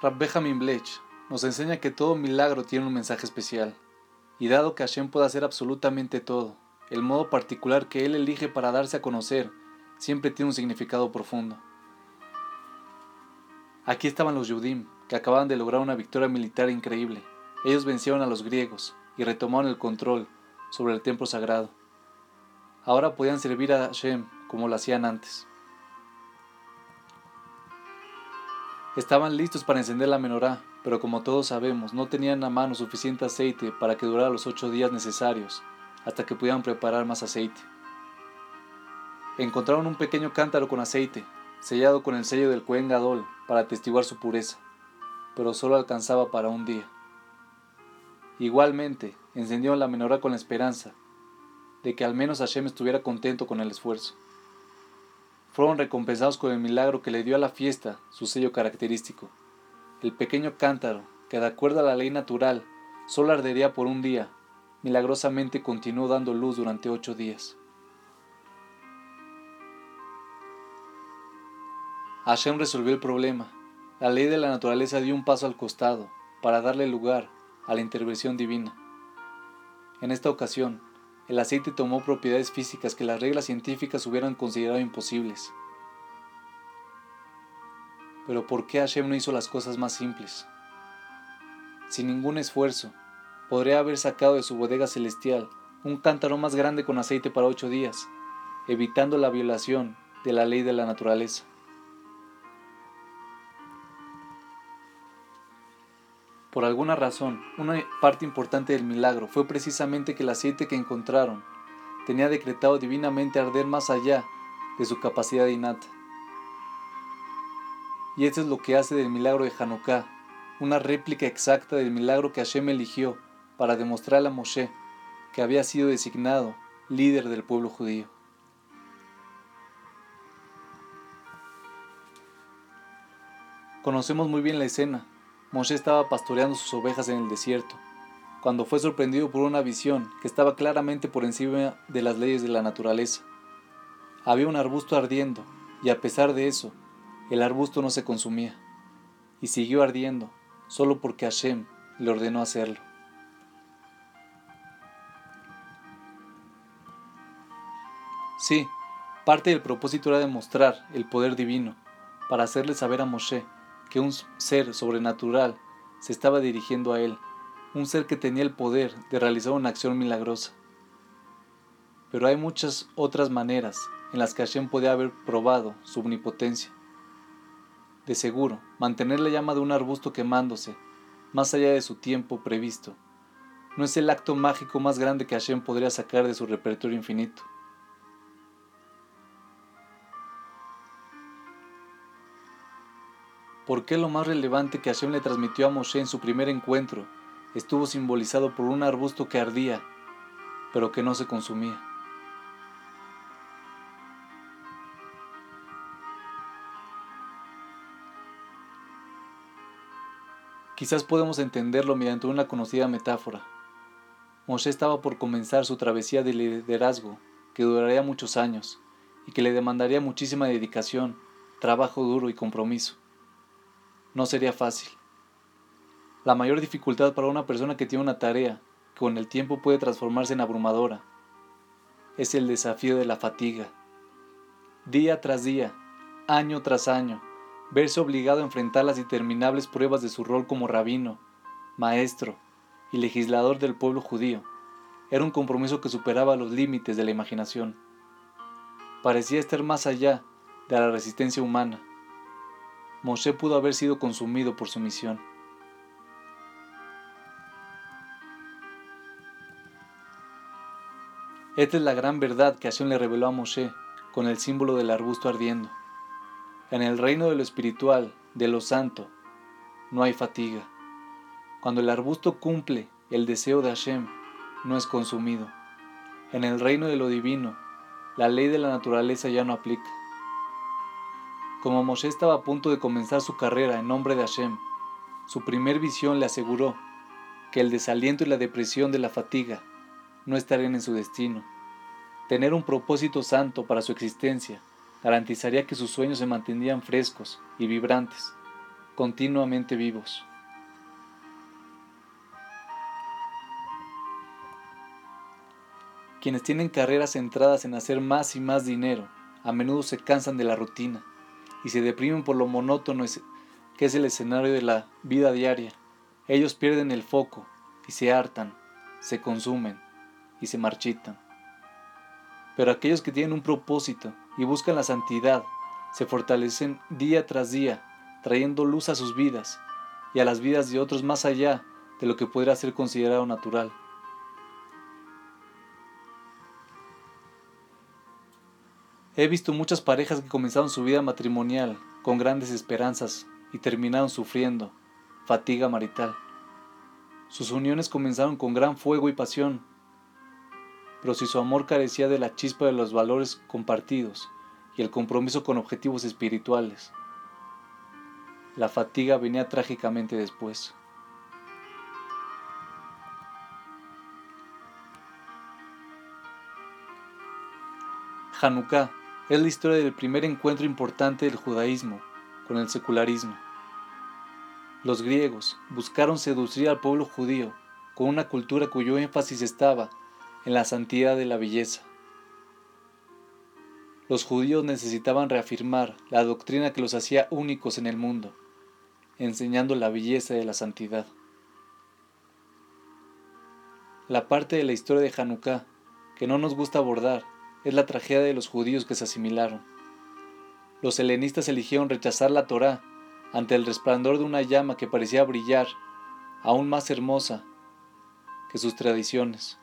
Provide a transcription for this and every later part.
Rab Benjamin Blech nos enseña que todo milagro tiene un mensaje especial, y dado que Hashem puede hacer absolutamente todo, el modo particular que Él elige para darse a conocer siempre tiene un significado profundo. Aquí estaban los Yudim, que acababan de lograr una victoria militar increíble. Ellos vencieron a los griegos y retomaron el control sobre el templo sagrado. Ahora podían servir a Hashem como lo hacían antes. Estaban listos para encender la menorá, pero como todos sabemos, no tenían a mano suficiente aceite para que durara los ocho días necesarios, hasta que pudieran preparar más aceite. Encontraron un pequeño cántaro con aceite, sellado con el sello del Cohen Gadol, para atestiguar su pureza, pero solo alcanzaba para un día. Igualmente, encendieron la menorá con la esperanza de que al menos Hashem estuviera contento con el esfuerzo fueron recompensados con el milagro que le dio a la fiesta su sello característico. El pequeño cántaro, que de acuerdo a la ley natural solo ardería por un día, milagrosamente continuó dando luz durante ocho días. Hashem resolvió el problema. La ley de la naturaleza dio un paso al costado para darle lugar a la intervención divina. En esta ocasión, el aceite tomó propiedades físicas que las reglas científicas hubieran considerado imposibles. Pero ¿por qué Hashem no hizo las cosas más simples? Sin ningún esfuerzo, podría haber sacado de su bodega celestial un cántaro más grande con aceite para ocho días, evitando la violación de la ley de la naturaleza. Por alguna razón, una parte importante del milagro fue precisamente que el aceite que encontraron tenía decretado divinamente arder más allá de su capacidad innata. Y esto es lo que hace del milagro de Hanukkah, una réplica exacta del milagro que Hashem eligió para demostrar a Moshe que había sido designado líder del pueblo judío. Conocemos muy bien la escena, Moshe estaba pastoreando sus ovejas en el desierto, cuando fue sorprendido por una visión que estaba claramente por encima de las leyes de la naturaleza. Había un arbusto ardiendo, y a pesar de eso, el arbusto no se consumía, y siguió ardiendo, solo porque Hashem le ordenó hacerlo. Sí, parte del propósito era demostrar el poder divino, para hacerle saber a Moshe que un ser sobrenatural se estaba dirigiendo a él, un ser que tenía el poder de realizar una acción milagrosa. Pero hay muchas otras maneras en las que Hashem podía haber probado su omnipotencia. De seguro, mantener la llama de un arbusto quemándose, más allá de su tiempo previsto, no es el acto mágico más grande que Hashem podría sacar de su repertorio infinito. ¿Por qué lo más relevante que Hashem le transmitió a Moshe en su primer encuentro estuvo simbolizado por un arbusto que ardía, pero que no se consumía? Quizás podemos entenderlo mediante una conocida metáfora. Moshe estaba por comenzar su travesía de liderazgo, que duraría muchos años y que le demandaría muchísima dedicación, trabajo duro y compromiso no sería fácil. La mayor dificultad para una persona que tiene una tarea que con el tiempo puede transformarse en abrumadora es el desafío de la fatiga. Día tras día, año tras año, verse obligado a enfrentar las interminables pruebas de su rol como rabino, maestro y legislador del pueblo judío era un compromiso que superaba los límites de la imaginación. Parecía estar más allá de la resistencia humana Moshe pudo haber sido consumido por su misión. Esta es la gran verdad que Hashem le reveló a Moshe con el símbolo del arbusto ardiendo. En el reino de lo espiritual, de lo santo, no hay fatiga. Cuando el arbusto cumple el deseo de Hashem, no es consumido. En el reino de lo divino, la ley de la naturaleza ya no aplica. Como Moshe estaba a punto de comenzar su carrera en nombre de Hashem, su primer visión le aseguró que el desaliento y la depresión de la fatiga no estarían en su destino. Tener un propósito santo para su existencia garantizaría que sus sueños se mantenían frescos y vibrantes, continuamente vivos. Quienes tienen carreras centradas en hacer más y más dinero, a menudo se cansan de la rutina y se deprimen por lo monótono que es el escenario de la vida diaria. Ellos pierden el foco y se hartan, se consumen y se marchitan. Pero aquellos que tienen un propósito y buscan la santidad, se fortalecen día tras día, trayendo luz a sus vidas y a las vidas de otros más allá de lo que podría ser considerado natural. He visto muchas parejas que comenzaron su vida matrimonial con grandes esperanzas y terminaron sufriendo fatiga marital. Sus uniones comenzaron con gran fuego y pasión, pero si su amor carecía de la chispa de los valores compartidos y el compromiso con objetivos espirituales, la fatiga venía trágicamente después. Hanukkah es la historia del primer encuentro importante del judaísmo con el secularismo. Los griegos buscaron seducir al pueblo judío con una cultura cuyo énfasis estaba en la santidad de la belleza. Los judíos necesitaban reafirmar la doctrina que los hacía únicos en el mundo, enseñando la belleza de la santidad. La parte de la historia de Hanukkah que no nos gusta abordar es la tragedia de los judíos que se asimilaron. Los helenistas eligieron rechazar la Torá ante el resplandor de una llama que parecía brillar, aún más hermosa que sus tradiciones.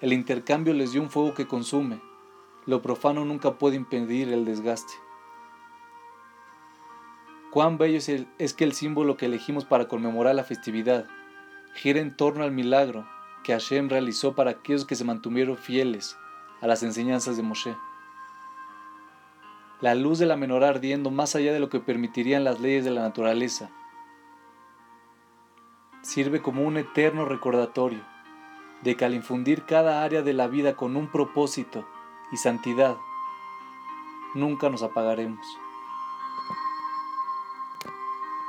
El intercambio les dio un fuego que consume. Lo profano nunca puede impedir el desgaste. Cuán bello es, es que el símbolo que elegimos para conmemorar la festividad gira en torno al milagro que Hashem realizó para aquellos que se mantuvieron fieles a las enseñanzas de Moshe. La luz de la menorá ardiendo más allá de lo que permitirían las leyes de la naturaleza sirve como un eterno recordatorio de que al infundir cada área de la vida con un propósito y santidad, nunca nos apagaremos.